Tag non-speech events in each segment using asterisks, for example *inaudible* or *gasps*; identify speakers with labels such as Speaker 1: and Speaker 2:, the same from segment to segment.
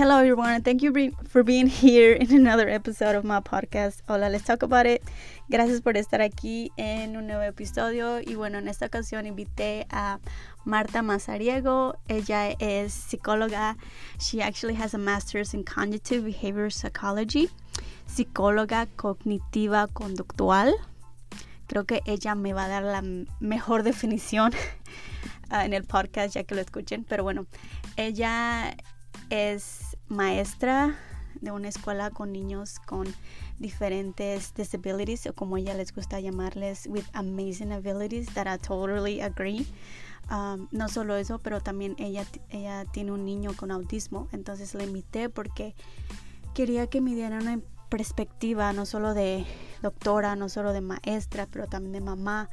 Speaker 1: Hello, everyone. Thank you for being here in another episode of my podcast. Hola, let's talk about it. Gracias por estar aquí en un nuevo episodio. Y bueno, en esta ocasión invité a Marta Mazariego. Ella es psicóloga. She actually has a master's in cognitive behavior psychology. Psicóloga cognitiva conductual. Creo que ella me va a dar la mejor definición uh, *laughs* en el podcast ya que lo escuchen. Pero bueno, ella es maestra de una escuela con niños con diferentes disabilities o como ella les gusta llamarles with amazing abilities that I totally agree. Um, no solo eso pero también ella ella tiene un niño con autismo. Entonces la invité porque quería que me diera una perspectiva no solo de doctora no solo de maestra pero también de mamá.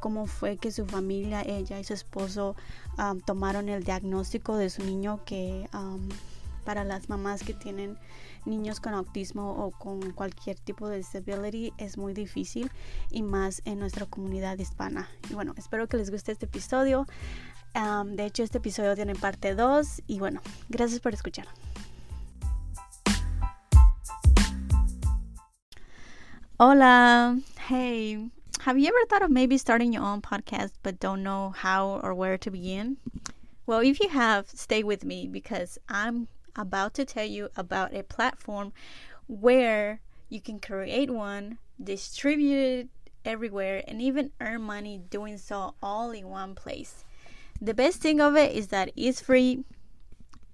Speaker 1: Cómo fue que su familia, ella y su esposo um, tomaron el diagnóstico de su niño que um, para las mamás que tienen niños con autismo o con cualquier tipo de disability es muy difícil y más en nuestra comunidad hispana. Bueno, espero que les guste este episodio. Um, de hecho, este episodio tiene parte 2 y bueno, gracias por escuchar. Hola, hey, have you ever thought of maybe starting your own podcast but don't know how or where to begin? Well, if you have, stay with me because I'm about to tell you about a platform where you can create one, distribute it everywhere, and even earn money doing so all in one place. The best thing of it is that it's free.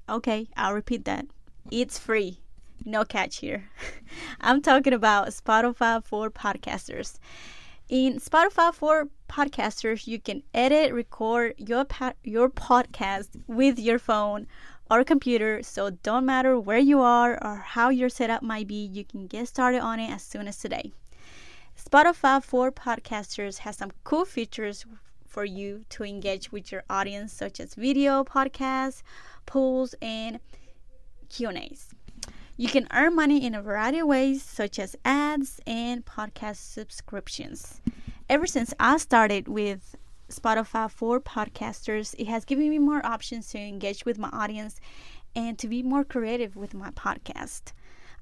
Speaker 1: Okay, I'll repeat that. It's free. No catch here. *laughs* I'm talking about Spotify for podcasters. In Spotify for podcasters, you can edit, record your your podcast with your phone or computer. So don't matter where you are or how your setup might be, you can get started on it as soon as today. Spotify for podcasters has some cool features for you to engage with your audience, such as video podcasts, polls, and Q&As. You can earn money in a variety of ways, such as ads and podcast subscriptions. Ever since I started with Spotify for podcasters, it has given me more options to engage with my audience and to be more creative with my podcast.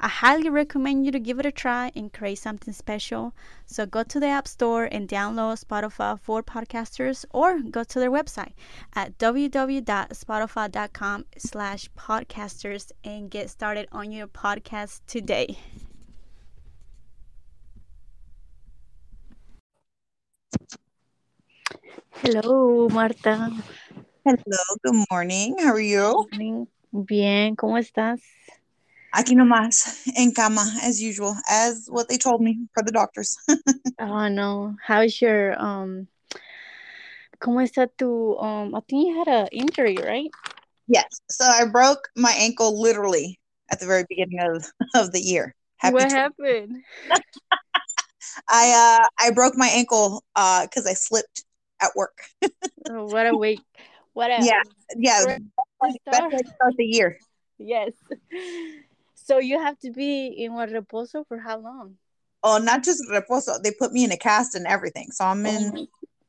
Speaker 1: I highly recommend you to give it a try and create something special. So go to the App Store and download Spotify for podcasters or go to their website at www.spotify.com slash podcasters and get started on your podcast today. Hello, Marta.
Speaker 2: Hello, good morning. How are you?
Speaker 1: Bien, ¿cómo estás?
Speaker 2: Aquí nomás, en cama, as usual, as what they told me for the doctors. *laughs*
Speaker 1: oh no. How's your um ¿Cómo está tu um I think you had an injury, right?
Speaker 2: Yes. So I broke my ankle literally at the very beginning of, of the year.
Speaker 1: Happy what happened? *laughs*
Speaker 2: I uh I broke my ankle uh because I slipped at work.
Speaker 1: oh, what a week. What a
Speaker 2: yeah yeah best way to start the year.
Speaker 1: Yes. So you have to be in what reposo for how long?
Speaker 2: Oh, not just reposo. They put me in a cast and everything. So I'm in. Oh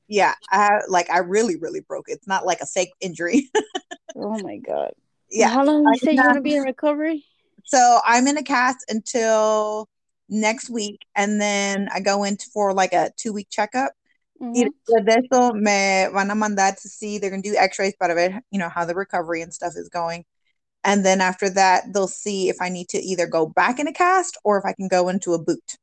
Speaker 2: yeah, I like I really really broke. It's not like a fake injury. *laughs*
Speaker 1: oh my god.
Speaker 2: Yeah.
Speaker 1: how long you say you're gonna be in recovery?
Speaker 2: So I'm in a cast until next week, and then I go into for like a two week checkup. Mm-hmm. de eso me van a mandar to see. They're gonna do X-rays para ver, you know, how the recovery and stuff is going. And then after that, they'll see if I need to either go back in a cast or if I can go into a boot.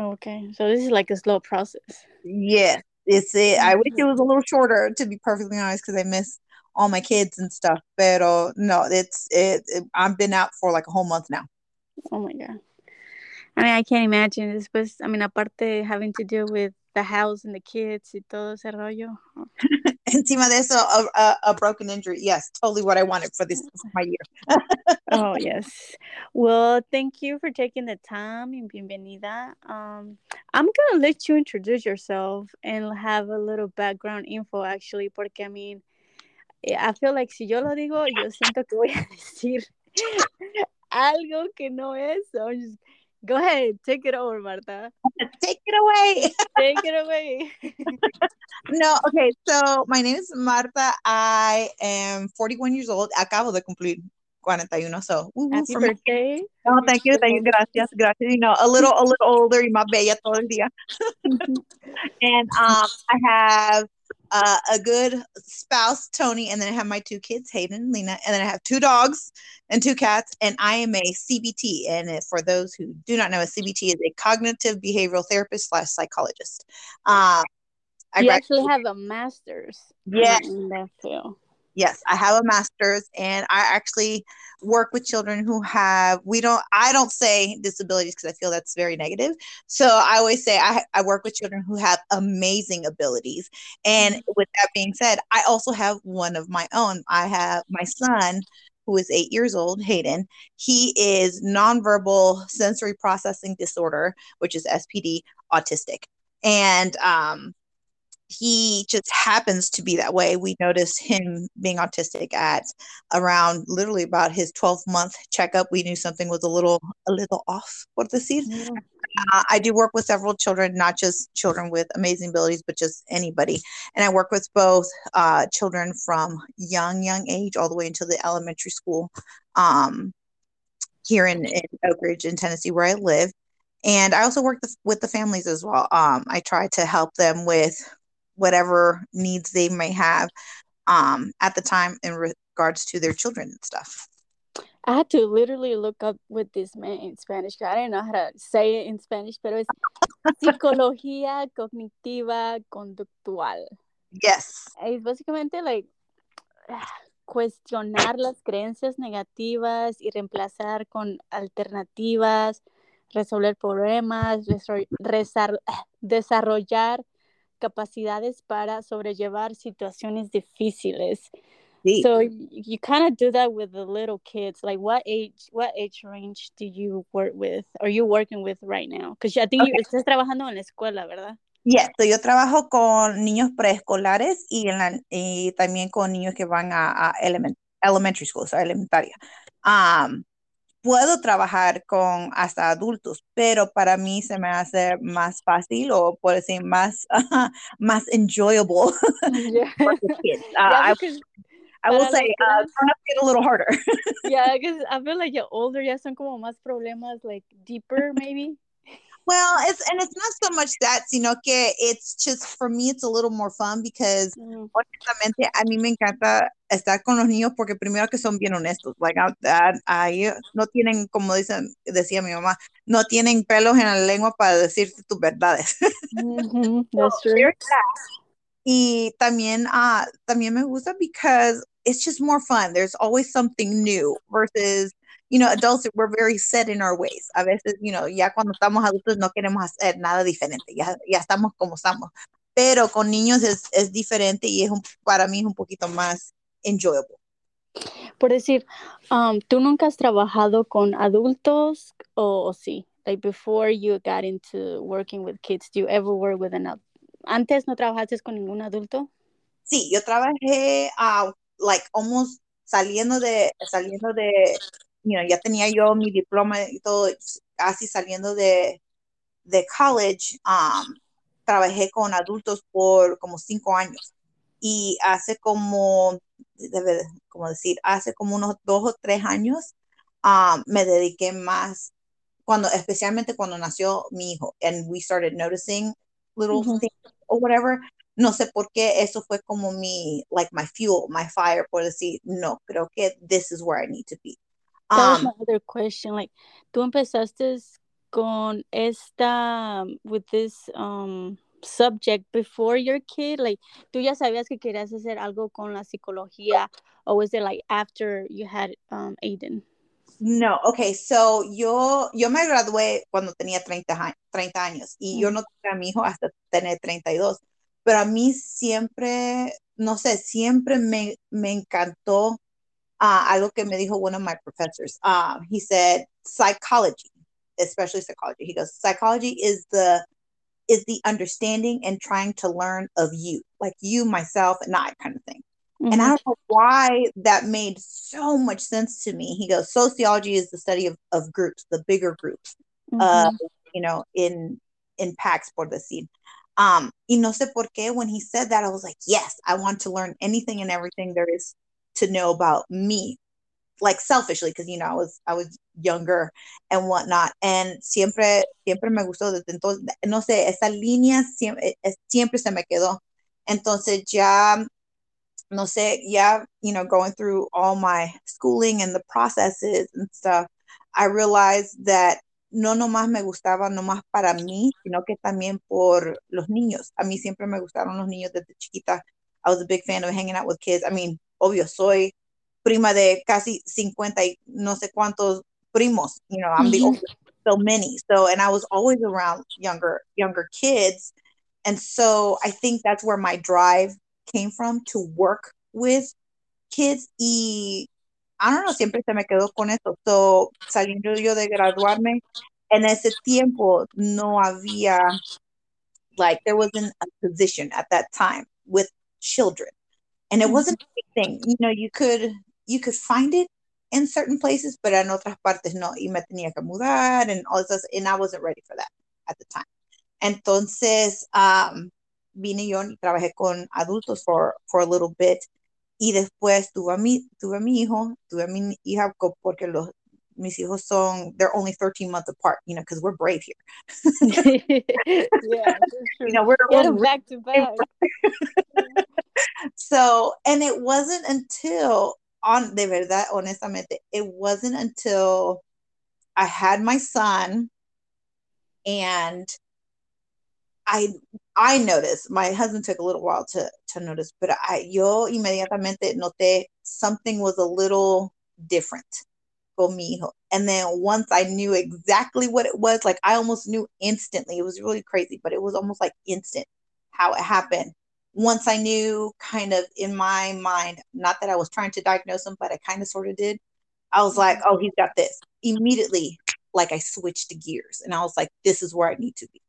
Speaker 1: Okay. So this is like a slow process.
Speaker 2: Yeah. It's it. I wish it was a little shorter to be perfectly honest, because I miss all my kids and stuff. But no, it's it, it, I've been out for like a whole month now.
Speaker 1: Oh my god. I mean, I can't imagine this was. I mean, aparte having to deal with the house and the kids y todo ese rollo. *laughs*
Speaker 2: Encima de eso, a, a, a, broken injury. Yes, totally what I wanted for this for my year.
Speaker 1: oh, *laughs* yes. Well, thank you for taking the time and bienvenida. Um, I'm going to let you introduce yourself and have a little background info, actually, porque, I mean, I feel like si yo lo digo, yo siento que voy a *laughs* decir algo que no es. So I'm just Go ahead, take it over, Marta. *laughs*
Speaker 2: Take it away.
Speaker 1: take it away. *laughs*
Speaker 2: no, okay. So my name is Marta. I am 41 years old. Acabo de cumplir 41. So,
Speaker 1: woo, Happy birthday.
Speaker 2: Oh, thank you. Thank you. Gracias. Gracias. You know, a little, a little older y más bella todo el día. *laughs* and um, I have uh, a good spouse, Tony, and then I have my two kids, Hayden, and Lena, and then I have two dogs and two cats, and I am a CBT. And for those who do not know, a CBT is a cognitive behavioral therapist slash psychologist. Um,
Speaker 1: I you actually have a master's.
Speaker 2: Yes. In that field. Yes, I have a master's, and I actually work with children who have we don't i don't say disabilities because i feel that's very negative. So i always say I, I work with children who have amazing abilities. And mm-hmm. with that being said i also have one of my own. I have my son who is eight years old hayden. He is nonverbal sensory processing disorder which is spd autistic. And um he just happens to be that way. We noticed him being autistic at around literally about his 12 month checkup. We knew something was a little a little off for the season. Yeah. Uh, I do work with several children, not just children with amazing abilities, but just anybody. And I work with both uh, children from young, young age all the way into the elementary school um, here in, in Oak Ridge in Tennessee, where I live. And I also work with the families as well. Um, I try to help them with whatever needs they may have um, at the time in regards to their children and stuff.
Speaker 1: I had to literally look up what this meant in Spanish. I didn't know how to say it in Spanish, pero es *laughs* psicología cognitiva conductual.
Speaker 2: Yes.
Speaker 1: Es básicamente like cuestionar las creencias negativas y reemplazar con alternativas, resolver problemas, desarrollar capacidades para sobrellevar situaciones difíciles. So you kind of do that with the little kids. Like what age, what age range do you work with? Are you working with right now? Because I think okay. you estás trabajando en la escuela, ¿verdad?
Speaker 2: Yes, so yo trabajo con niños preescolares y, en la, y también con niños que van a, a element, elementary school, o sea, elementaria. Um, puedo trabajar con hasta adultos, pero para mí se me hace más fácil o por decir más, *laughs* más enjoyable yeah. *laughs* for the kids. *laughs* Uh, yeah, I, I will say, uh, get a little harder.
Speaker 1: yeah, because I feel like you're older, ya son como más problemas, like deeper maybe.
Speaker 2: Well, it's and it's not so much that, sino que it's just for me it's a little more fun because mm. honestamente a mí me encanta estar con los niños porque primero que son bien honestos, like ahí no tienen como dicen decía mi mamá, no tienen pelos en la lengua para decirte tus verdades. *laughs*
Speaker 1: Mm-hmm. That's true.
Speaker 2: Y también uh, también me gusta because it's just more fun. There's always something new versus you know, adults, we're very set in our ways. A veces, you know, ya cuando estamos adultos no queremos hacer nada diferente, ya, ya estamos como estamos. Pero con niños es, es diferente y es un, para mí es un poquito más enjoyable.
Speaker 1: Por decir, um, ¿tú nunca has trabajado con adultos o, o, sí? Like before you got into working with kids, do you ever work with an adult? ¿Antes no trabajaste con ningún adulto?
Speaker 2: Sí, yo trabajé, uh, like, almost saliendo de, saliendo de you know, ya tenía yo mi diploma y todo, casi saliendo de, de college, um, trabajé con adultos por como cinco años. Y hace como, debe, como decir, hace como unos dos o tres años, um, me dediqué más, cuando, especialmente cuando nació mi hijo, and we started noticing little things or whatever. No sé por qué eso fue como mi, like my fuel, my fire, por decir, no, creo que this is where I need to be.
Speaker 1: That um, was my other question. Like, tú empezaste con esta, with this um, subject before your kid? Like, tú ya sabías que querías hacer algo con la psicología, or was it like after you had um, Aiden?
Speaker 2: No, okay, so yo, yo me gradué cuando tenía 30, 30 años y yo no tuve a mi hijo hasta tener 32, pero a mí siempre, no sé, siempre me, me encantó uh, algo que me dijo one of my professors. Um, he said psychology, especially psychology. He goes, psychology is the is the understanding and trying to learn of you, like you, myself, and I kind of thing. Mm-hmm. And I don't know why that made so much sense to me. He goes, sociology is the study of, of groups, the bigger groups, mm-hmm. uh, you know, in in packs for the scene. Um, y no sé por qué when he said that, I was like, yes, I want to learn anything and everything there is to know about me. like selfishly because you know I was I was younger and whatnot and siempre siempre me gustó desde entonces no sé esa línea siempre, siempre se me quedó entonces ya no sé ya you know going through all my schooling and the processes and stuff I realized that no nomás me gustaba nomás para mí, sino que también por los niños. A mí siempre me gustaron los niños desde chiquita. I was a big fan of hanging out with kids. I mean, obvio, soy prima de casi 50 y no sé cuántos primos. You know, I'm the oldest, so many. So, and I was always around younger, younger kids. And so I think that's where my drive came from to work with kids. Y I don't know, siempre se me quedó con eso. So, saliendo yo de graduarme, en ese tiempo no había, like, there wasn't a position at that time with children. And it wasn't a big thing. You know, you could you could find it in certain places, but en otras partes no. Y me tenía que mudar and all this, and I wasn't ready for that at the time. Entonces, um, vine yo y trabajé con adultos for, for a little bit. Y después tuve a mi, tuve a mi hijo, tuve a mi hija porque los, mis hijos son, they're only 13 months apart, you know, because we're brave here. *laughs* yeah, *laughs* you know, we're, we're back to back. *laughs* so, and it wasn't until on de verdad, honestamente, it wasn't until I had my son and I I noticed my husband took a little while to to notice, but I yo inmediatamente noté something was a little different conmigo. And then once I knew exactly what it was, like I almost knew instantly. It was really crazy, but it was almost like instant how it happened once I knew kind of in my mind, not that I was trying to diagnose him, but I kind of sort of did, I was like, mm-hmm. oh, he's got this. Immediately, like I switched the gears and I was like, this is where I need to be.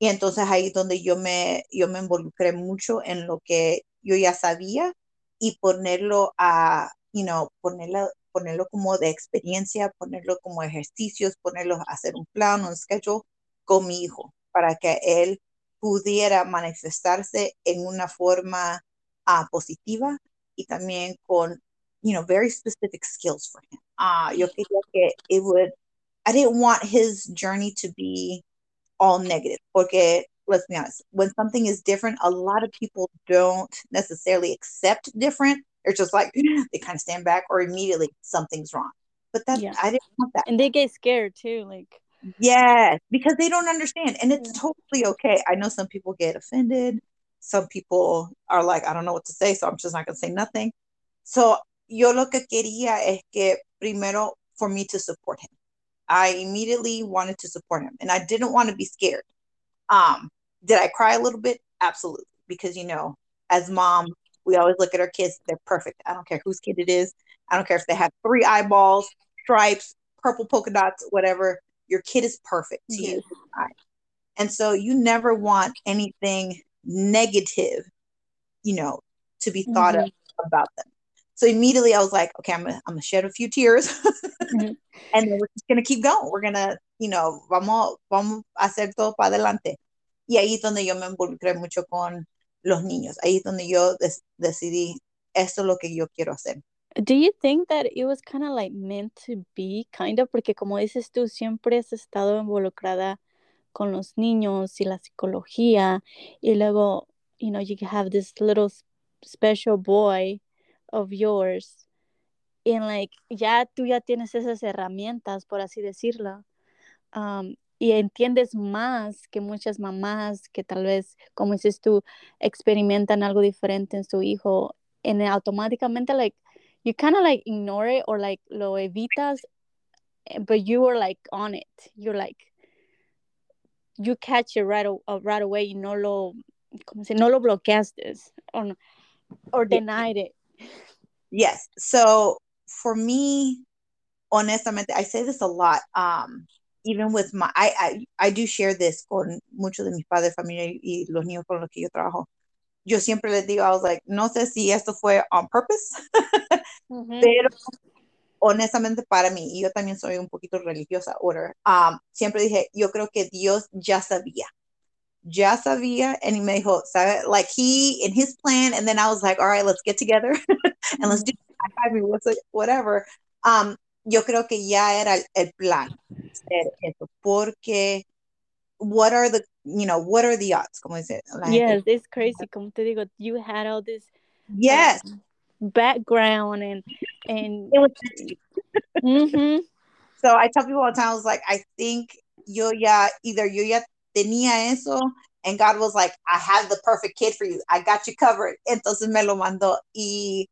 Speaker 2: Y entonces ahí donde yo me, yo me involucré mucho en lo que yo ya sabía y ponerlo a, you know, ponerlo, ponerlo como de experiencia, ponerlo como ejercicios, ponerlo a hacer un plan, un schedule con mi hijo para que él pudiera manifestarse en una forma uh, positiva y también con, you know, very specific skills for him. Uh, yo quería que it would, I didn't want his journey to be all negative, porque let's be honest, when something is different, a lot of people don't necessarily accept different. They're just like, *laughs* they kind of stand back or immediately something's wrong. But that, yeah. I didn't want that.
Speaker 1: And they get scared too. Like,
Speaker 2: Yes, because they don't understand. And it's totally okay. I know some people get offended. Some people are like, I don't know what to say, so I'm just not going to say nothing. So, yo lo que quería es que primero for me to support him. I immediately wanted to support him and I didn't want to be scared. Um, did I cry a little bit? Absolutely. Because, you know, as mom, we always look at our kids, they're perfect. I don't care whose kid it is. I don't care if they have three eyeballs, stripes, purple polka dots, whatever your kid is perfect to you. And so you never want anything negative, you know, to be thought mm-hmm. of about them. So immediately I was like, okay, I'm gonna, I'm gonna shed a few tears mm-hmm. *laughs* and then we're just gonna keep going. We're gonna, you know, vamos, vamos a hacer todo para adelante. Y ahí es donde yo me involucré mucho con los niños. Ahí es donde yo des- decidí, esto es lo que yo quiero hacer.
Speaker 1: Do you think that it was kind of like meant to be, kind of? Porque como dices tú, siempre has estado involucrada con los niños y la psicología, y luego, you know, you have this little special boy of yours, and like, ya tú ya tienes esas herramientas, por así decirlo, um, y entiendes más que muchas mamás que tal vez, como dices tú, experimentan algo diferente en su hijo, en automáticamente, like, you kind of like ignore it or like lo evitas eh, but you were like on it. You're like you catch it right, uh, right away y no lo como si no lo bloqueaste or, or denied it.
Speaker 2: Yes. So for me honestamente i say this a lot um even with my I, I I do share this con muchos de mis padres familia y los niños con los que yo trabajo yo siempre les digo, I was like, no sé si esto fue on purpose, *laughs* pero honestamente para mí, y yo también soy un poquito religiosa, order, um, siempre dije, yo creo que Dios ya sabía, ya sabía, and he me dijo, ¿sabe? Like he, in his plan, and then I was like, all right, let's get together, *laughs* and let's do whatever. Um, yo creo que ya era el, el plan hacer eso, porque what are the, you know, what are the odds? Como dice
Speaker 1: yes,
Speaker 2: gente.
Speaker 1: it's crazy. Como te digo, you had all this
Speaker 2: Yes.
Speaker 1: um, background and and
Speaker 2: It was
Speaker 1: Mhm.
Speaker 2: So I tell people all the time, I was like, I think yo ya, either yo ya tenía eso, and God was like, I have the perfect kid for you. I got you covered. Entonces me lo mandó. Y,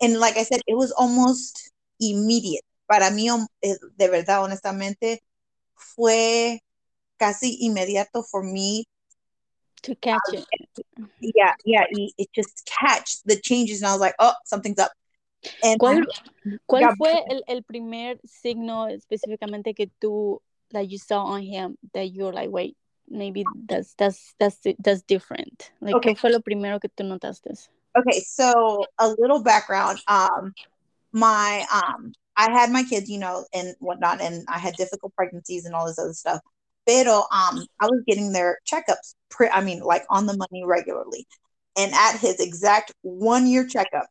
Speaker 2: and like I said, it was almost immediate. Para mí, eh, de verdad, honestamente, fue casi inmediato for me.
Speaker 1: to catch it.
Speaker 2: Yeah, yeah, it just catch the changes. And I was like, oh, something's up. And
Speaker 1: ¿Cuál, cuál
Speaker 2: God-
Speaker 1: fue el, el primer signo específicamente que tú that you saw on him that you're like, wait, maybe that's that's that's that's different? Like,
Speaker 2: Okay.
Speaker 1: ¿qué fue lo primero que tú notaste?
Speaker 2: okay so a little background um my um i had my kids you know and whatnot and i had difficult pregnancies and all this other stuff pero um i was getting their checkups pre- i mean like on the money regularly. And at his exact one year checkup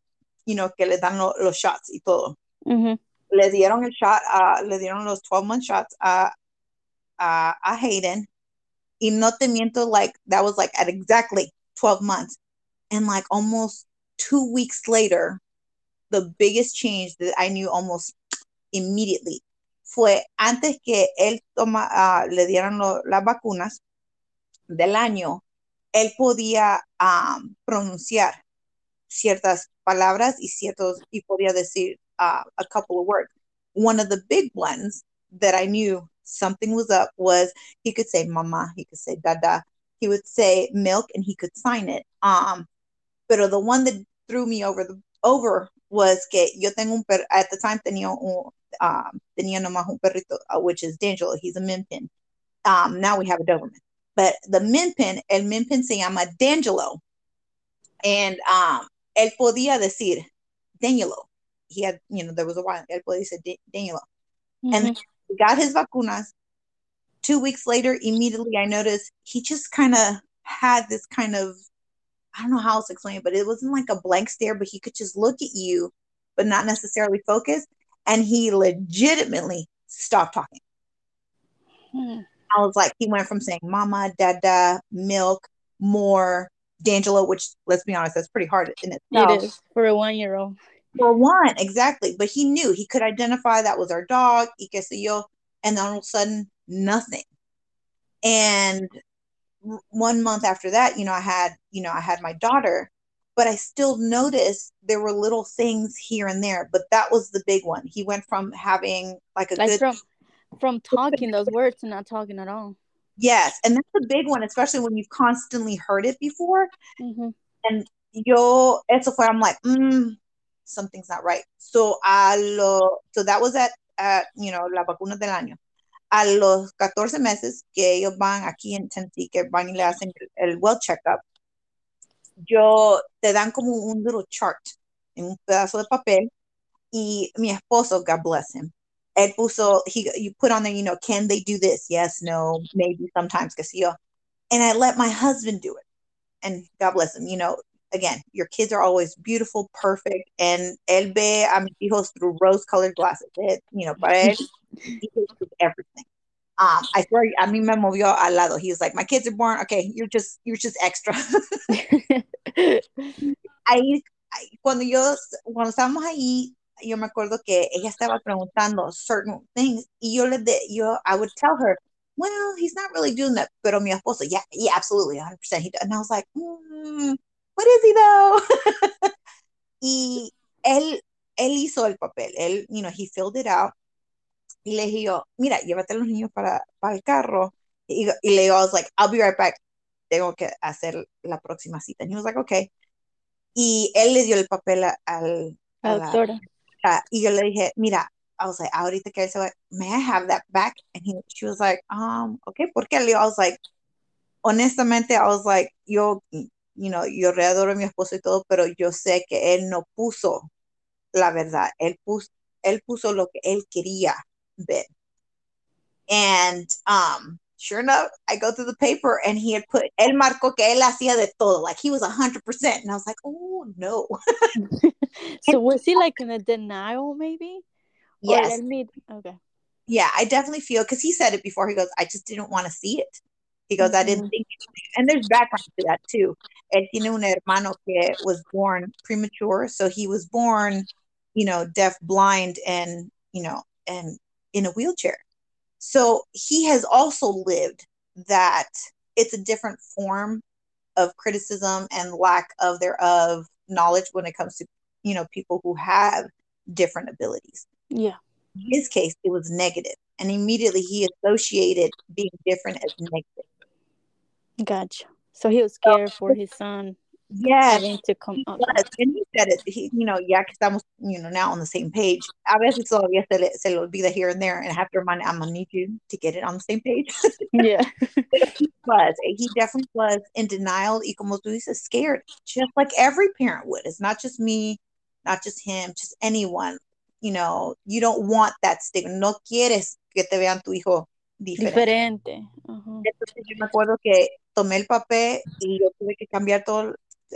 Speaker 2: you know que le dan lo- los shots y todo
Speaker 1: Mhm.
Speaker 2: le dieron el shot uh, le dieron los 12 month shots a a, a Hayden. Y no te miento like that was like at exactly 12 months. And like almost two weeks later the biggest change that I knew almost immediately fue antes que él toma ah, le dieran las vacunas del año él podía ah, pronunciar ciertas palabras y ciertos y podía decir ah, a couple of words one of the big ones that I knew something was up was he could say mama, he could say dada, he would say milk and he could sign it. Um, pero the one that threw me over the over was que yo tengo un per at the time tenía un um, tenía nomás un perrito uh, which is D'Angelo, he's a min pin. Um, now we have a Doberman. But the min pin, el min pin se llama D'Angelo. And um, él podía decir D'Angelo. He had, you know, there was a while, él podía decir "Da- D'Angelo. And
Speaker 1: Mhm.
Speaker 2: he got his vacunas. Two weeks later, immediately I noticed he just kind of had this kind of, I don't know how else to explain it, but it wasn't like a blank stare, but he could just look at you, but not necessarily focus. And he legitimately stopped talking.
Speaker 1: Hmm.
Speaker 2: I was like, he went from saying mama, dada, milk, more, D'Angelo, which let's be honest, that's pretty hard in itself.
Speaker 1: It is for a one year old.
Speaker 2: For one, exactly. But he knew he could identify that was our dog, y sé yo, and then all of a sudden, nothing. And one month after that, you know, I had, you know, I had my daughter, but I still noticed there were little things here and there. But that was the big one. He went from having like a
Speaker 1: Like
Speaker 2: good
Speaker 1: from from *laughs* talking those words to not talking at all.
Speaker 2: yes, and that's a big one, especially when you've constantly heard it before.
Speaker 1: Mhm.
Speaker 2: yo, eso fue, I'm like, mm, something's not right. So, a lo, so that was at, at, you know, la vacuna del año. A los 14 meses que ellos van aquí en Tennessee, que van y le hacen el, el well checkup, yo, te dan como un little chart en un pedazo de papel y mi esposo, God bless him, él puso, he, you put on there, you know, can they do this? Yes, no, maybe, sometimes, que sí yo. And I let my husband do it. And God bless him, you know, again, your kids are always beautiful, perfect, and él ve a mis hijos through rose-colored glasses. It, you know, para él, *laughs* he sees everything. Um, I swear, a mí me movió al lado. He was like, "My kids are born. Okay, you're just, you're just extra." *laughs* ahí, cuando yo, cuando estábamos ahí, yo me acuerdo que ella estaba preguntando certain things y yo le de, yo, I would tell her, well, he's not really doing that, pero mi esposo, yeah, yeah, absolutely, 100% he. And I was like, mm, what is he though? *laughs* y él, él hizo el papel, él, you know, he filled it out. Y le dije yo, mira, llévate a los niños para, para el carro. Y, y le digo, I was like, I'll be right back. Tengo que hacer la próxima cita. And he was like, okay. Y él le dio el papel a, al, a
Speaker 1: La doctora.
Speaker 2: Y yo le dije, mira, I was like, ahorita que él se va, may I have that back? And he, she was like, um, okay, ¿por qué? Le digo, I was like, honestamente, I was like, yo, you know, yo readoro a mi esposo y todo, pero yo sé que él no puso la verdad. Él puso, él puso lo que él quería ver. And, um, sure enough, I go through the paper and he had put, él marcó que él hacía de todo, like he was 100%. And I was like, oh, no. *laughs*
Speaker 1: So was he like in a denial maybe? Yes. Okay.
Speaker 2: Yeah, I definitely feel because he said it before. He goes, I just didn't want to see it. He goes, mm-hmm. I didn't mm-hmm. think, and there's background to that too. Él tiene un hermano que was born premature, so he was born, you know, deaf, blind, and you know, and in a wheelchair. So he has also lived that it's a different form of criticism and lack of thereof knowledge when it comes to you know people who have different abilities.
Speaker 1: Yeah.
Speaker 2: In his case, it was negative, and immediately he associated being different as negative.
Speaker 1: Gotcha. So he was scared for his son.
Speaker 2: Yeah, having to come up. And he said it. He, you know, ya que estamos, you know, now on the same page. A veces todavía se le, se le olvida here and there, and I have to remind. I'm gonna need you to get it on the same page. *laughs*
Speaker 1: yeah.
Speaker 2: he was. He definitely was in denial. Y como tú dices, scared, just like every parent would. It's not just me, not just him, just anyone. You know, you don't want that stigma. No quieres que te vean tu hijo diferente.
Speaker 1: Diferente. Uh-huh.
Speaker 2: Entonces yo me acuerdo que tomé el papel y yo tuve que cambiar todo,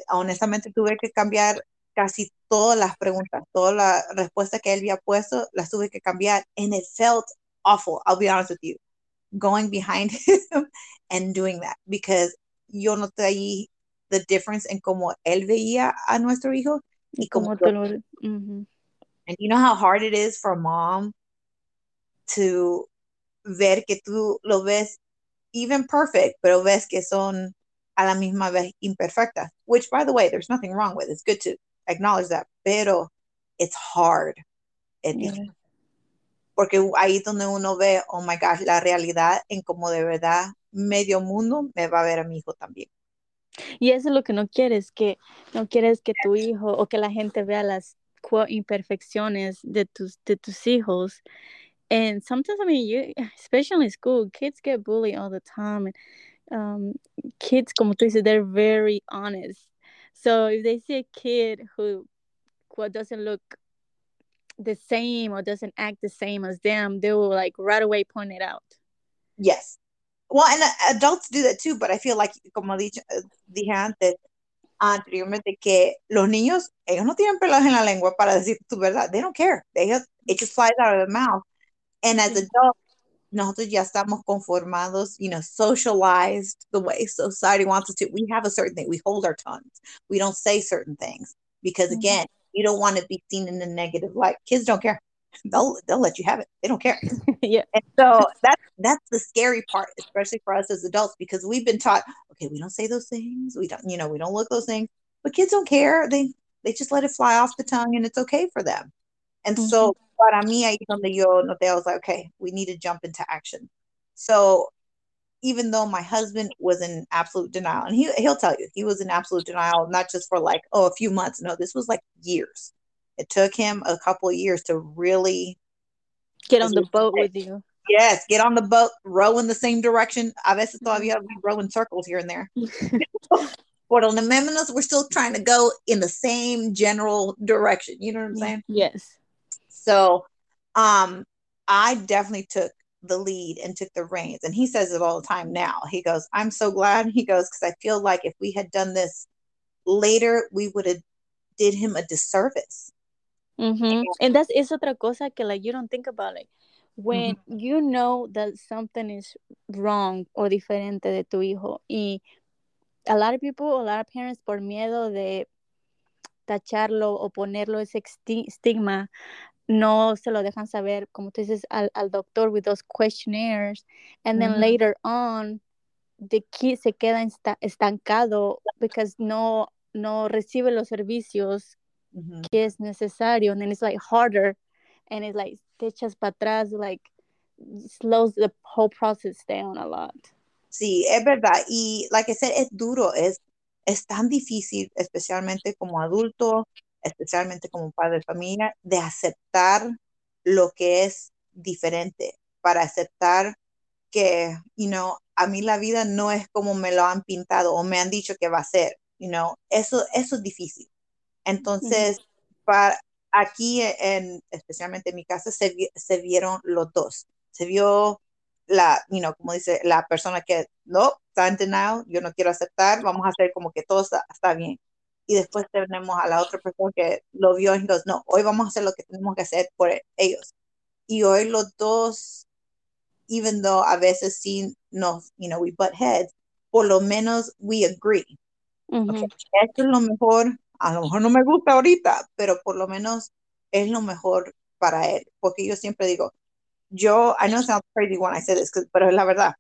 Speaker 2: honestamente tuve que cambiar casi todas las preguntas, todas las respuestas que él había puesto, las tuve que cambiar. And it felt awful, I'll be honest with you, going behind *laughs* him and doing that, because yo noté ahí the difference en cómo él veía a nuestro hijo y cómo te lo... And you know how hard it is for a mom to ver que tú lo ves even perfect, pero ves que son a la misma vez imperfectas, which by the way, there's nothing wrong with. It's good to acknowledge that, pero it's hard. Yeah. Porque ahí es donde uno ve, oh my gosh, la realidad en como de verdad medio mundo me va a ver a mi hijo también.
Speaker 1: Y eso es lo que no quieres, que no quieres que tu hijo o que la gente vea las imperfecciones de tus, de tus hijos and sometimes i mean you especially in school kids get bullied all the time and um, kids como tú dices they're very honest. So if they see a kid who what doesn't look the same or doesn't act the same as them they will like right away point it out.
Speaker 2: Yes. Well and uh, adults do that too but i feel like como dije, uh, dije antes anteriormente que los niños ellos no tienen pelos en la lengua para decir tu verdad. They don't care. They just, it just flies out of their mouth. And as adults, nosotros ya estamos conformados, you know, socialized the way society wants us to. We have a certain thing. We hold our tongues. We don't say certain things because, mm-hmm. again, you don't want to be seen in a negative light. Kids don't care. They'll they'll let you have it. They don't care. *laughs*
Speaker 1: yeah.
Speaker 2: And so that's that's the scary part, especially for us as adults, because we've been taught, okay, we don't say those things. We don't, you know, we don't look those things. But kids don't care. They they just let it fly off the tongue, and it's okay for them. And mm-hmm. so para mí ahí donde yo noté, I was like, okay, we need to jump into action. So even though my husband was in absolute denial, and he he'll tell you he was in absolute denial, not just for like oh a few months. No, this was like years. It took him a couple of years to really
Speaker 1: get on the boat with you.
Speaker 2: Yes, get on the boat, row in the same direction. A veces mm-hmm. todavía we row in circles here and there. But on the menos, we're still trying to go in the same general direction. You know what I'm saying?
Speaker 1: Yes.
Speaker 2: So um, I definitely took the lead and took the reins. And he says it all the time now. He goes, I'm so glad. He goes, because I feel like if we had done this later, we would have did him a disservice.
Speaker 1: Mm-hmm. And that's it's otra cosa que like you don't think about it. When mm-hmm. you know that something is wrong or diferente de tu hijo y a lot of people, a lot of parents por miedo de tacharlo o ponerlo ese estigma no se lo dejan saber, como tú dices, al, al doctor with those questionnaires, and then mm -hmm. later on, the kid se queda estancado because no, no recibe los servicios mm -hmm. que es necesario, and then it's like harder, and it's like te echas para atrás, like slows the whole process down a lot.
Speaker 2: Sí, es verdad, y like I said, es duro, es, es tan difícil, especialmente como adulto, especialmente como padre de familia, de aceptar lo que es diferente, para aceptar que, you know, a mí la vida no es como me lo han pintado o me han dicho que va a ser, you know, eso, eso es difícil. Entonces, para, aquí, en, especialmente en mi casa, se, se vieron los dos. Se vio la, you know, como dice la persona que no, está en denial, yo no quiero aceptar, vamos a hacer como que todo está, está bien y después tenemos a la otra persona que lo vio y dijo, no, hoy vamos a hacer lo que tenemos que hacer por ellos. y hoy los dos, even though a veces sí nos, you know, we butt heads, por lo menos we agree. okay, esto es lo mejor, a lo mejor no me gusta ahorita, pero por lo menos es lo mejor para él, porque yo siempre digo, yo, I know it sounds crazy when I say this, pero es la verdad,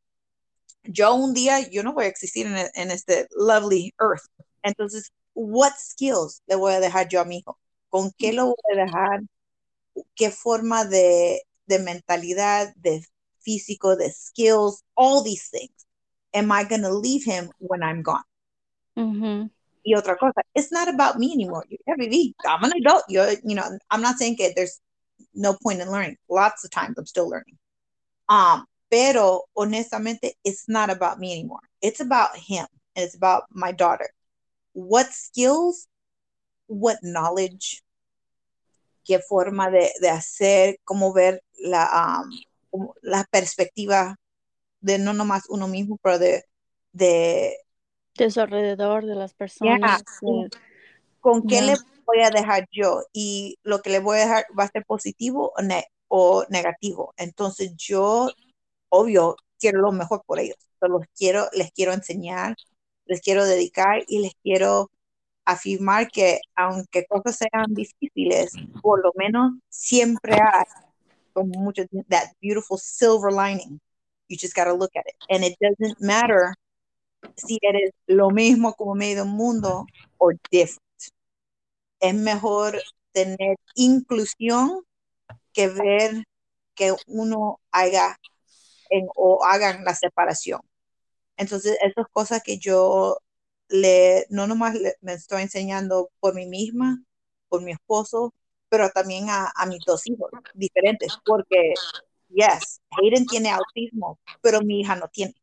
Speaker 2: yo un día, yo no voy a existir en, en este lovely earth, entonces, what skills le voy a dejar yo a mi hijo? ¿Con qué lo voy a dejar? ¿Qué forma de, de mentalidad, de físico, de skills, all these things am I going to leave him when I'm gone?
Speaker 1: Mm-hmm.
Speaker 2: Y otra cosa, it's not about me anymore. Baby, I'm an adult. You're, you know, I'm not saying that there's no point in learning. Lots of times I'm still learning. Um, pero honestamente, it's not about me anymore. It's about him. And it's about my daughter. What skills, what knowledge, qué forma de, de hacer, cómo ver la, um, la perspectiva de no nomás uno mismo, pero de, de
Speaker 1: de su alrededor, de las personas. Yeah.
Speaker 2: ¿Con qué yeah. le voy a dejar yo? Y lo que le voy a dejar va a ser positivo o, ne o negativo. Entonces yo, obvio, quiero lo mejor por ellos. Los quiero, les quiero enseñar, les quiero dedicar y les quiero afirmar que aunque cosas sean difíciles, por lo menos siempre hay como mucho that beautiful silver lining. You just got to look at it. And it doesn't matter si eres lo mismo como medio mundo o different. Es mejor tener inclusión que ver que uno haga en, o hagan la separación. Entonces, esas cosas que yo le, no nomás le, me estoy enseñando por mí misma, por mi esposo, pero también a, mis dos hijos diferentes, porque, yes, Hayden tiene autismo, pero mi hija no tiene.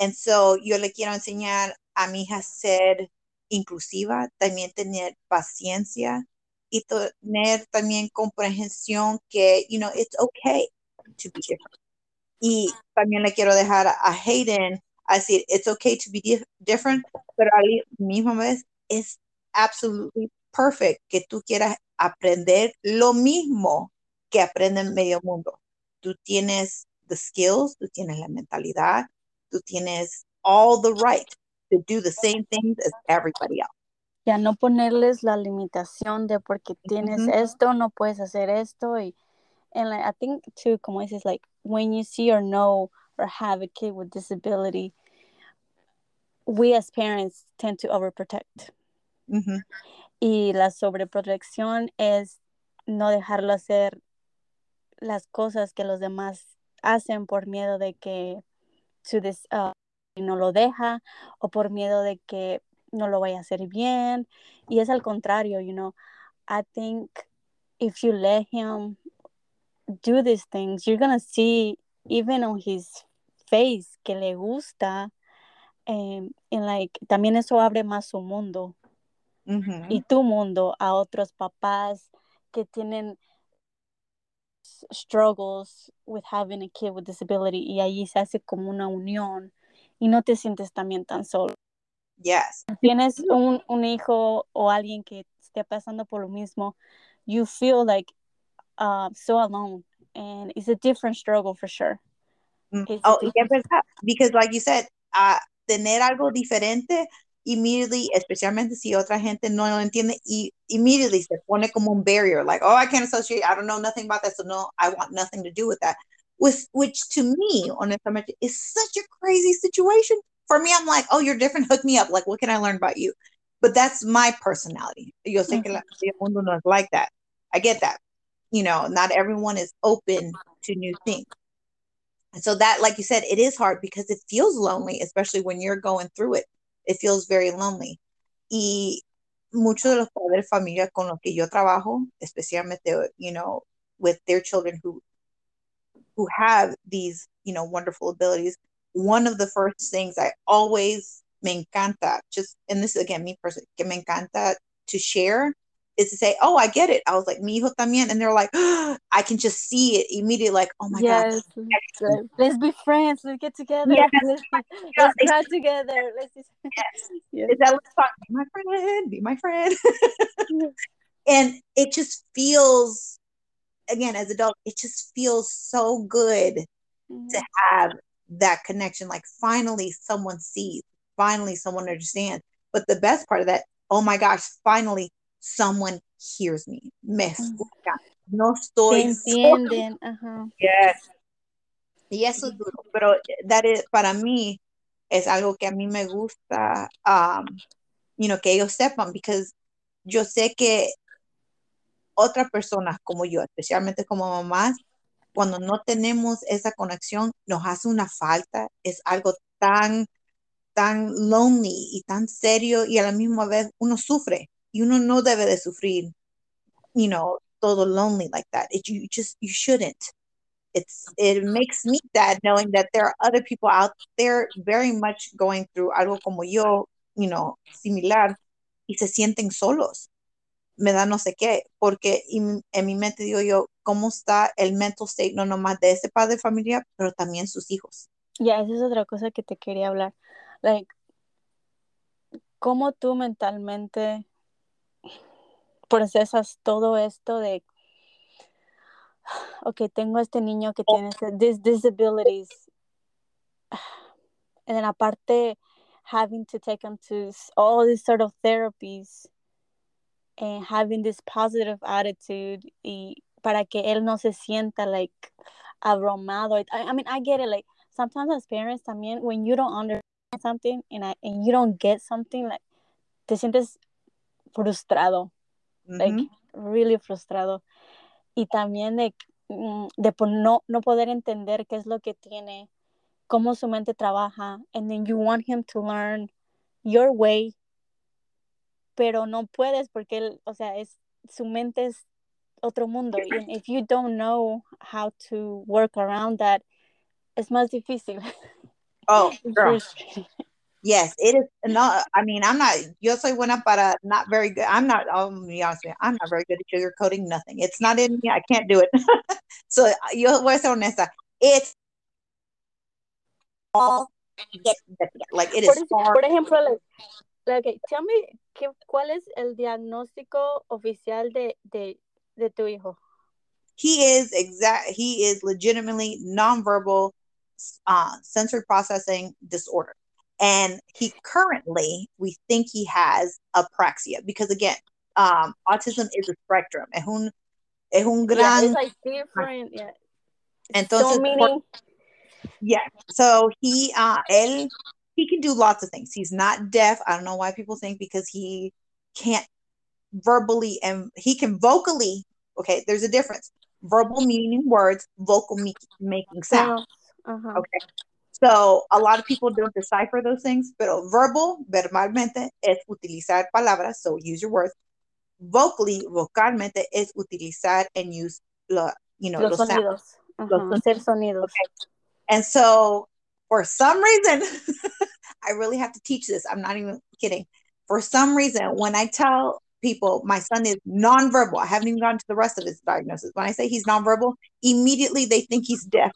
Speaker 2: And so yo le quiero enseñar a mi hija ser inclusiva, también tener paciencia y tener también comprensión que, you know, it's okay to be different. Y también le quiero dejar a Hayden a decir, it's okay to be di different, pero a la misma vez es absolutely perfect que tú quieras aprender lo mismo que aprende en medio mundo. Tú tienes the skills, tú tienes la mentalidad, tú tienes all the right to do the same things as everybody else.
Speaker 1: Ya no ponerles la limitación de porque tienes mm -hmm. esto, no puedes hacer esto. Y, and like, I think too, como dices, like when you see or know or have a kid with disability, we as parents tend to overprotect. Y la sobreprotección es no dejarlo hacer las cosas que los demás hacen por miedo de que to this, uh, no lo deja o por miedo de que no lo vaya a hacer bien. Y es al contrario, you know, I think if you let him do these things, you're gonna see even on his face que le gusta. Um, and like también eso abre más su mundo y tu mundo a otros papás que tienen struggles with having a kid with disability y allí se hace como una unión y no te sientes también tan solo.
Speaker 2: Yes.
Speaker 1: Tienes un, un hijo o alguien que esté pasando por lo mismo, you feel like uh, so alone and it's a different struggle for sure.
Speaker 2: Mm. Oh, y verdad, because like you said, uh, tener algo diferente immediately, especialmente si otra gente no lo entiende, y immediately se pone como un barrier, like, oh, I can't associate, I don't know nothing about that, so no, I want nothing to do with that. With, which to me, honestamente, is such a crazy situation. For me, I'm like, oh, you're different, hook me up. Like, what can I learn about you? But that's my personality. Yo sé que el mundo no es like that. I get that. You know, not everyone is open to new things. And so that, like you said, it is hard because it feels lonely, especially when you're going through it it feels very lonely. Y muchos de los padres de familia con los que yo trabajo, especialmente, you know, with their children who who have these, you know, wonderful abilities, one of the first things I always me encanta, just and this is again me personally, me encanta to share is to say, "Oh, I get it." I was like, "Mi hijo también," and they're like, oh, *gasps* "I can just see it immediately." Like, "Oh my
Speaker 1: yes,
Speaker 2: god,
Speaker 1: let's, let's be friends. Let's get together.
Speaker 2: Yes. *laughs*
Speaker 1: Let's, *laughs* let's cry together. Let's just *laughs*
Speaker 2: yes. yes. Is that let's? Be my friend. Be my friend." and it just feels again, as adults, it just feels so good mm-hmm. to have that connection. Like finally someone sees, finally someone understands. But the best part of that, oh my gosh, finally someone hears me. Me escucha. No estoy. entienden. Ajá. Yes. Y eso es duro, pero that is, para mí es algo que a mí me gusta, um, you know, que ellos sepan, because yo sé que otras personas como yo, especialmente como mamás, cuando no tenemos esa conexión, nos hace una falta, es algo tan, tan lonely y tan serio y a la misma vez uno sufre y uno no debe de sufrir, you know, todo lonely like that. It, you just, you shouldn't. It's, it makes me sad knowing that there are other people out there very much going through algo como yo, you know, similar y se sienten solos me da no sé qué, porque en mi mente digo yo, ¿cómo está el mental state no nomás de ese padre de familia, pero también sus hijos?
Speaker 1: Ya, esa es otra cosa que te quería hablar. Like, ¿cómo tú mentalmente procesas todo esto de, ok, tengo este niño que tiene this disabilities, and then aparte having to take him to all these sort of therapies, and having this positive attitude y para que él no se sienta like abrumado. I, I mean, I get it. Like sometimes as parents también, when you don't understand something and, I, and you don't get something, like te sientes frustrado, like really frustrado. Y también de, mm, de no, no poder entender qué es lo que tiene, cómo su mente trabaja, and then you want him to learn your way pero no puedes porque él, o sea, es su mente es otro mundo. Y if you don't know how to work around that, es más difícil.
Speaker 2: Oh, *laughs* girl. Yes, it is. No, I mean, I'm not. Yo soy buena para not very good. I'm not. I'll be honest with you. I'm not very good at sugarcoating nothing. It's not in me. I can't do it. *laughs* so yo voy a ser honesta. It's all like it is.
Speaker 1: Por, por ejemplo, like, Okay, tell me, ¿qué, ¿cuál es el diagnóstico oficial de, de, de tu hijo?
Speaker 2: He is exact. He is legitimately nonverbal uh, sensory processing disorder, and he currently we think he has apraxia because again, um, autism is a spectrum. Es un es un gran. Yeah, it's like different. Yeah. Entonces, so meaning... yeah. So he uh, él he can do lots of things. He's not deaf. I don't know why people think because he can't verbally and he can vocally. Okay, there's a difference. Verbal meaning words, vocal me- making sound. Uh-huh. Okay. So a lot of people don't decipher those things, pero verbal, verbalmente, es utilizar palabras, so use your words. Vocally, vocalmente, es utilizar and use lo, you know, los, los sonidos. Uh-huh. Los, Hacer sonidos. Okay. And so for some reason, *laughs* I really have to teach this. I'm not even kidding. For some reason, when I tell people my son is nonverbal, I haven't even gotten to the rest of his diagnosis. When I say he's nonverbal, immediately they think he's deaf.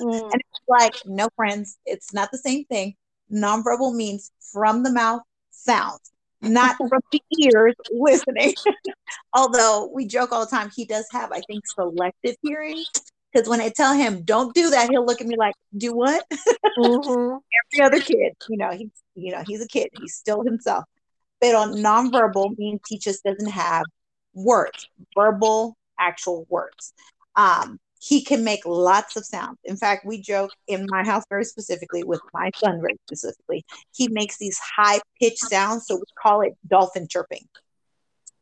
Speaker 2: Mm. And it's like, no, friends, it's not the same thing. Nonverbal means from the mouth sounds, not *laughs* from the ears listening. *laughs* Although we joke all the time, he does have, I think, selective hearing. Because when I tell him don't do that, he'll look at me like, "Do what?" Mm-hmm. *laughs* Every other kid, you know, he's you know he's a kid. He's still himself. But on nonverbal means he just doesn't have words, verbal, actual words. Um, he can make lots of sounds. In fact, we joke in my house very specifically with my son very specifically. He makes these high pitched sounds, so we call it dolphin chirping.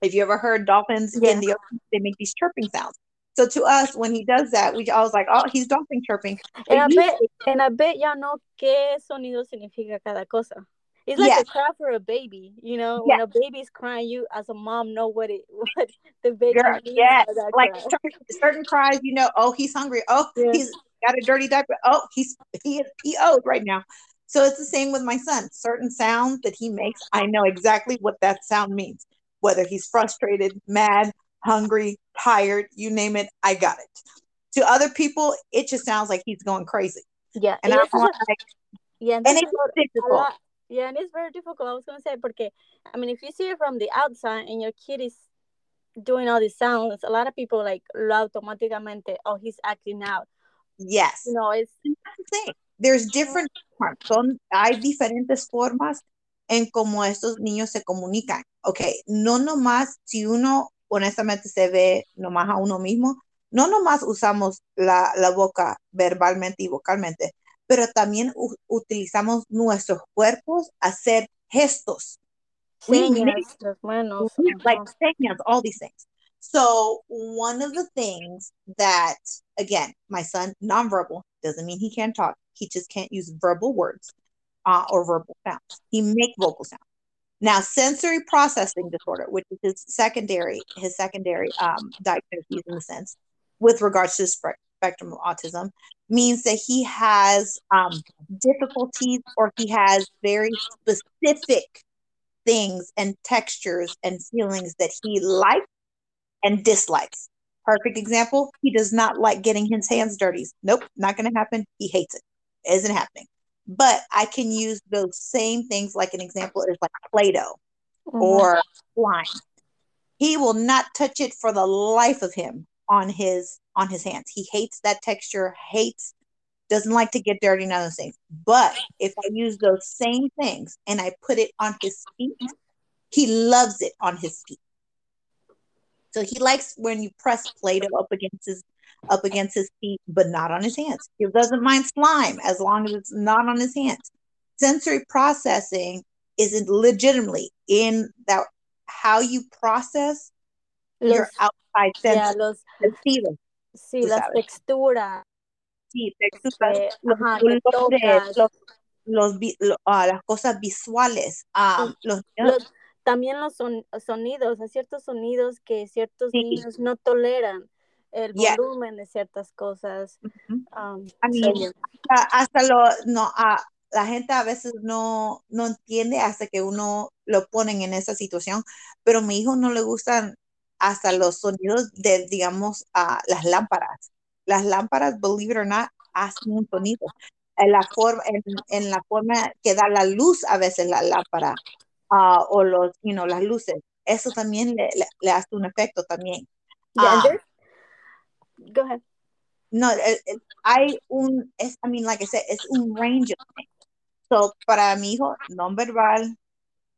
Speaker 2: Have you ever heard dolphins yeah. in the ocean? They make these chirping sounds. So to us, when he does that, we I was like, oh, he's dolphin chirping.
Speaker 1: And I, bet, and I bet y'all know qué sonido significa cada cosa. It's like a cry for a baby, you know. When a baby's crying, you as a mom know what it *laughs* what the baby Girl,
Speaker 2: yes. Like certain, certain, cries, you know, oh, he's hungry. Oh, *laughs* yeah. he's got a dirty diaper. Oh, he's he is PO'd right now. So it's the same with my son. Certain sounds that he makes, I know exactly what that sound means. Whether he's frustrated, mad, hungry, tired, you name it, I got it. To other people, it just sounds like he's going crazy.
Speaker 1: Yeah.
Speaker 2: And
Speaker 1: I'm like, yeah, and, and it's difficult. Yeah, and it's very difficult. I was going to say, porque, I mean, if you see it from the outside and your kid is doing all these sounds, a lot of people like lo automáticamente, oh, he's acting out.
Speaker 2: Yes.
Speaker 1: You know, it's.
Speaker 2: There's different forms. Son, hay diferentes formas en cómo estos niños se comunican. Ok, no nomás si uno honestamente se ve nomás a uno mismo, no nomás usamos la, la boca verbalmente y vocalmente, pero también utilizamos nuestros cuerpos a hacer gestos. We make
Speaker 1: señas, manos.
Speaker 2: like
Speaker 1: ajá.
Speaker 2: señas, all these things. So one of the things that, again, my son nonverbal doesn't mean he can't talk. He just can't use verbal words uh, or verbal sounds. He make vocal sounds. Now, sensory processing disorder, which is his secondary, his secondary um, diagnosis in a sense, with regards to the spec- spectrum of autism, means that he has um, difficulties or he has very specific things and textures and feelings that he likes and dislikes. Perfect example, he does not like getting his hands dirty. Nope, not going to happen. He hates it. Isn't happening. But I can use those same things like an example is like Play-Doh
Speaker 1: Mhm.
Speaker 2: or wine. He will not touch it for the life of him on his on his hands. He hates that texture, hates, doesn't like to get dirty, none of those things. But if I use those same things and I put it on his feet, he loves it on his feet. So he likes when you press Play-Doh up against his up against his feet, but not on his hands. He doesn't mind slime as long as it's not on his hands. Sensory processing isn't legitimately in that how you process your
Speaker 1: Los,
Speaker 2: outside
Speaker 1: ya,
Speaker 2: senses.
Speaker 1: los,
Speaker 2: sentidos.
Speaker 1: sí, las
Speaker 2: sabes.
Speaker 1: texturas.
Speaker 2: Sí, texturas,
Speaker 1: que,
Speaker 2: los
Speaker 1: ajá, que
Speaker 2: colores,
Speaker 1: tocas.
Speaker 2: los, los vi- lo- ah, las cosas visuales. ah, los
Speaker 1: Los- también los son, sonidos, hay ciertos sonidos que ciertos
Speaker 2: Sí.
Speaker 1: niños no toleran el
Speaker 2: Yes.
Speaker 1: volumen de ciertas cosas. Um,
Speaker 2: I mean,
Speaker 1: so,
Speaker 2: hasta, hasta lo no ah, la gente a veces no no entiende hasta que uno lo ponen en esa situación pero a mi hijo no le gustan hasta los sonidos de digamos a las lámparas las lámparas believe it or not hacen un sonido en la forma en, en la forma que da la luz a veces la lámpara ah, o los you know, las luces eso también le, le, le hace un efecto también
Speaker 1: yeah,
Speaker 2: Ah.
Speaker 1: go ahead.
Speaker 2: no, hay un, es, I mean, like I said, es un range of things. So, para mi hijo, non-verbal,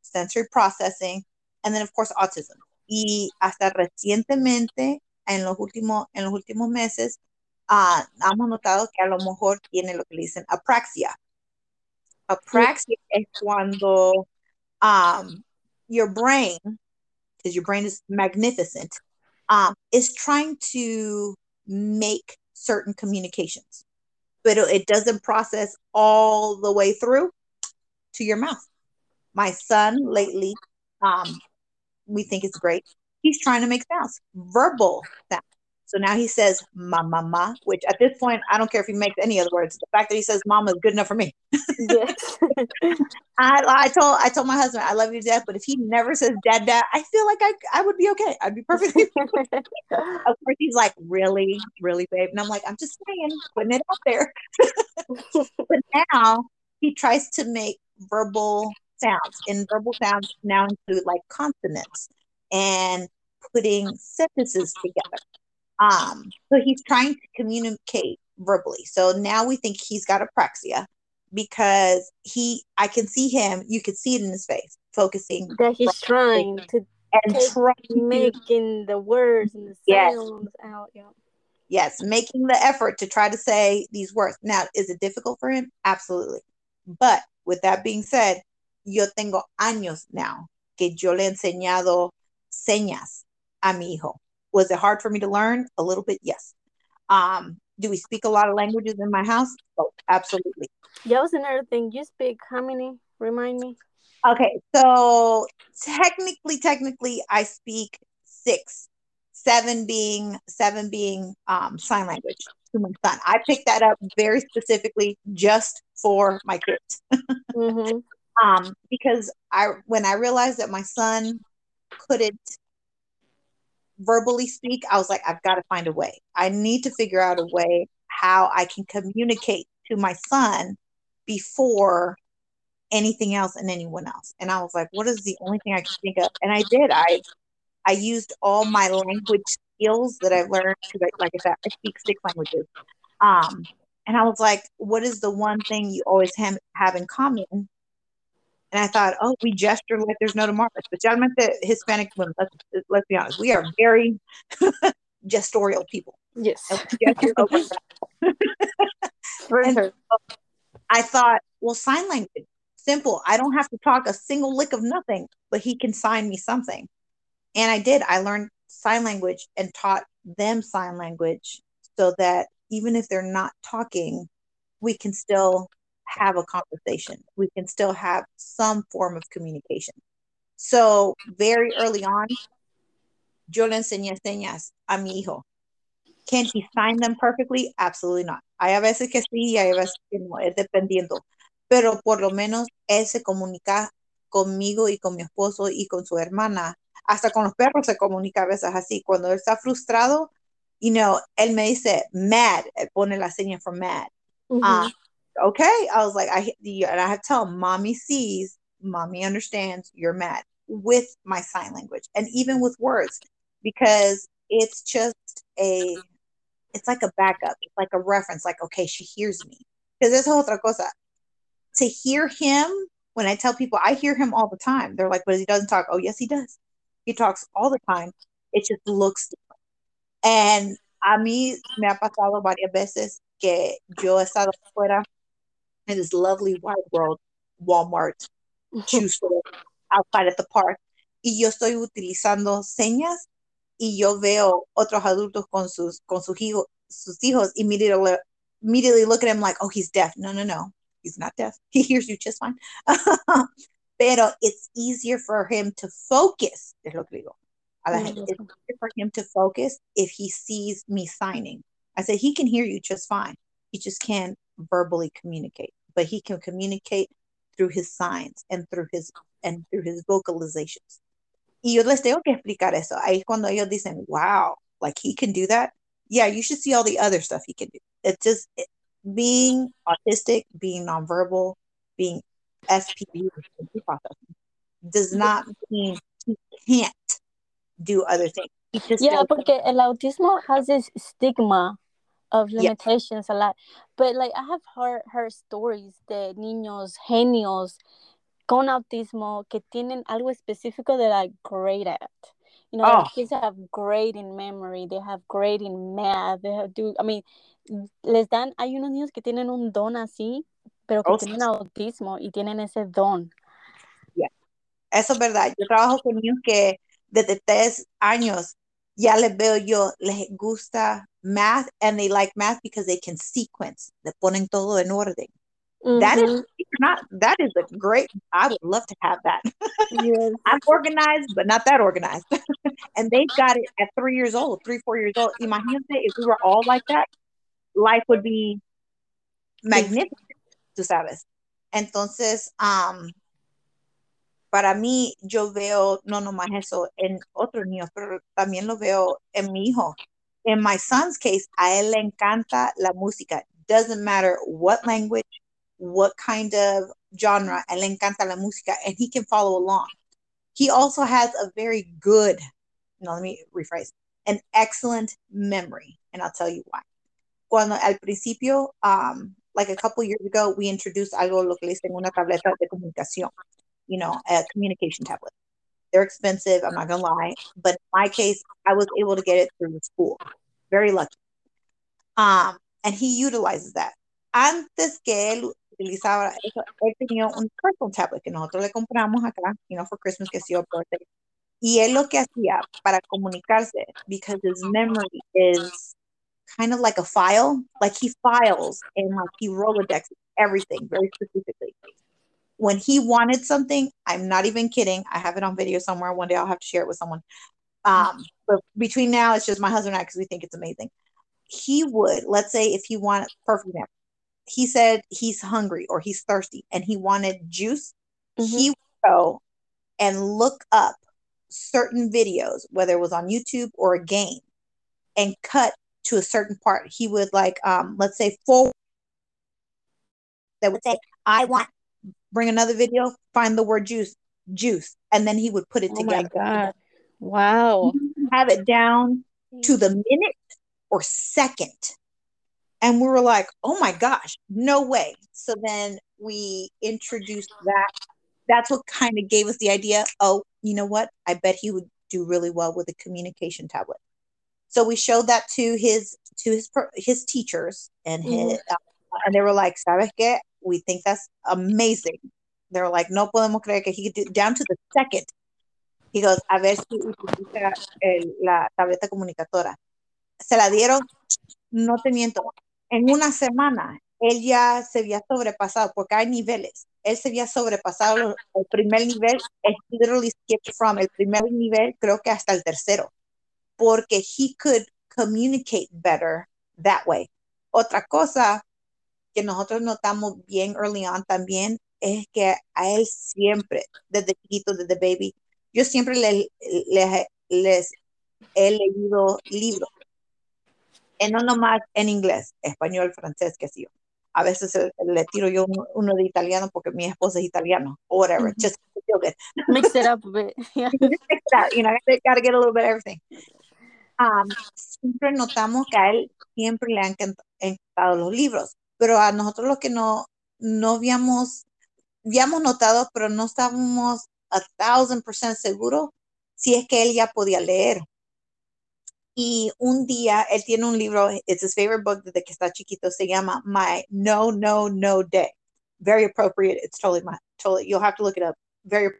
Speaker 2: sensory processing, and then, of course, autism. Y hasta recientemente, en los últimos, en los últimos meses, ah, hemos notado que a lo mejor tiene lo que le dicen apraxia. Apraxia es cuando um, your brain, because your brain is magnificent, um, is trying to make certain communications, but it doesn't process all the way through to your mouth. My son lately, um, we think it's great. He's trying to make sounds, verbal sounds. So now he says ma ma ma, which at this point I don't care if he makes any other words. The fact that he says mama is good enough for me.
Speaker 1: Yes. *laughs*
Speaker 2: I, I told I told my husband I love you to death, but if he never says dad dad, I feel like I I would be okay. I'd be perfectly. *laughs* of course, he's like really really babe, and I'm like I'm just saying, putting it out there. *laughs* but now he tries to make verbal sounds, and verbal sounds now include like consonants and putting sentences together. Um, so he's trying to communicate verbally. So now we think he's got apraxia because he I can see him, you could see it in his face, focusing
Speaker 1: that he's trying to
Speaker 2: and
Speaker 1: take-
Speaker 2: trying to
Speaker 1: making the words and the
Speaker 2: Yes.
Speaker 1: sounds out. Yeah.
Speaker 2: yes, making the effort to try to say these words. Now, is it difficult for him? Absolutely. But with that being said, yo tengo años now que yo le he enseñado señas a mi hijo. Was it hard for me to learn? A little bit, yes. Um, do we speak a lot of languages in my house? Oh, absolutely.
Speaker 1: That was another thing. You speak how many? Remind me.
Speaker 2: Okay, so technically, technically, I speak six, seven being seven being um, sign language to my son. I picked that up very specifically just for my kids, *laughs*
Speaker 1: Mm-hmm.
Speaker 2: Um, because I when I realized that my son couldn't verbally speak, I was like, I've got to find a way. I need to figure out a way how I can communicate to my son before anything else and anyone else. And I was like, what is the only thing I can think of? And I did. I I used all my language skills that I've learned because, like I said, I speak six languages. Um, and I was like, what is the one thing you always have, have in common? And I thought, oh, we gesture like there's no tomorrow. Especialmente Hispanic women, let's, let's be honest, we are very *laughs* gestorial people.
Speaker 3: Yes. *laughs*
Speaker 2: I thought, well, sign language, simple. I don't have to talk a single lick of nothing, but he can sign me something. And I did. I learned sign language and taught them sign language so that even if they're not talking, we can still have a conversation. We can still have some form of communication. So, very early on, yo le enseñé señas a mi hijo. Can he sign them perfectly? Absolutely not. Hay a veces que sí, hay a veces que no, es dependiendo. Pero por lo menos él se comunica conmigo y con mi esposo y con su hermana. Hasta con los perros se comunica a veces así. Cuando él está frustrado, you know, él me dice mad, pone la seña for mad. Uh, okay, I was like, I and I have to tell him, mommy sees, mommy understands, you're mad with my sign language and even with words because it's just a it's like a backup it's like a reference like okay she hears me. Because there's otra cosa. To hear him when i tell people i hear him all the time. They're like but he doesn't talk. Oh yes he does. He talks all the time. It just looks different. And a mí me ha pasado varias veces que yo he estado fuera in this lovely wide world walmart shoe store outside at the park y yo estoy utilizando señas y yo veo otros adultos con sus, con sus, hijos, sus hijos, immediately, immediately look at him like, oh, he's deaf. No, no, no, he's not deaf. *laughs* He hears you just fine. *laughs* Pero it's easier for him to focus, es lo que digo. A la gente. It's easier for him to focus if he sees me signing. I said, he can hear you just fine. He just can't verbally communicate, but he can communicate through his signs and through his and through his vocalizations. Y yo les tengo que explicar eso. Ahí cuando ellos dicen, wow, like he can do that. Yeah, you should see all the other stuff he can do. It's just it, being autistic, being nonverbal, being SPD does not mean he can't do other things.
Speaker 3: yeah, porque el autismo has this stigma of limitations a lot. But like I have heard heard stories de niños genios con autismo que tienen algo específico that are great at. You know, oh. kids have great in memory, they have great in math, they have do, I mean, les dan, hay unos niños que tienen un don así, pero que oh, tienen autismo y tienen ese don.
Speaker 2: Yeah. Eso es verdad. Yo trabajo con niños que desde tres años ya les veo yo, les gusta math and they like math because they can sequence, le ponen todo en orden. Mm-hmm. That is not that is a great I would love to have that. Yes. *laughs* I'm organized, but not that organized. *laughs* and they've got it at three years old, three, four years old. Imagínate if we were all like that, life would be magnificent, tú sabes. Entonces, um, para mí, yo veo no nomás eso en otros niños, pero también lo veo en mi hijo. In my son's case, a él le encanta la música. Doesn't matter what language, what kind of genre, and le encanta la música, and he can follow along. He also has a very good, no, let me rephrase, an excellent memory, and I'll tell you why. Cuando al principio, um, like a couple years ago, we introduced algo lo que le dicen una tableta de comunicación, you know, a communication tablet. They're expensive, I'm not gonna lie, but in my case, I was able to get it through the school. Very lucky. Um, and he utilizes that. Antes que él utilizaba eso. Él tenía un personal tablet que nosotros le compramos acá, you know, for Christmas, que sí, birthday. Y él lo que hacía para comunicarse, because his memory is kind of like a file, like he files and like he Rolodex everything very specifically. When he wanted something, I'm not even kidding. I have it on video somewhere. One day I'll have to share it with someone. Um, but between now, it's just my husband and I because we think it's amazing. He would, let's say, if he wanted, perfect example, he said he's hungry or he's thirsty and he wanted juice, mm-hmm. he would go and look up certain videos, whether it was on YouTube or a game, and cut to a certain part. He would like, um, let's say forward that would say, I want bring another video, find the word juice, juice, and then he would put it oh together.
Speaker 3: Wow.
Speaker 2: Have it down to the minute or second. And we were like, oh my gosh, no way. So then we introduced that. That's what kind of gave us the idea. Oh, you know what? I bet he would do really well with a communication tablet. So we showed that to his to his his teachers and his mm-hmm. And they were like, "Sabes qué? We think that's amazing." They were like, "No podemos creer que he could do down to the second." He goes, "A ver si utiliza el, la tableta comunicadora." Se la dieron, no te miento, en una semana él ya se había sobrepasado porque hay niveles. Él se había sobrepasado el primer nivel, literally skipped from el primer nivel, creo que hasta el tercero porque he could communicate better that way. Otra cosa que nosotros notamos bien early on también es que a él siempre, desde chiquito, desde baby, yo siempre le, les he leído libros. Y no nomás en inglés, español, francés, que sí. A veces le tiro yo uno, de italiano porque mi esposa es italiano, or whatever. Just feel good. *laughs*
Speaker 3: Mix it up a bit. *laughs*
Speaker 2: Yeah. You know, gotta get a little bit of everything siempre notamos que a él siempre le han encantado los libros, pero a nosotros los que no, no habíamos, habíamos notado, pero no estábamos a thousand percent seguros si es que él ya podía leer. Y un día él tiene un libro, it's his favorite book desde que está chiquito, se llama My No, No, No Day. Very appropriate. It's totally my, totally, you'll have to look it up. Very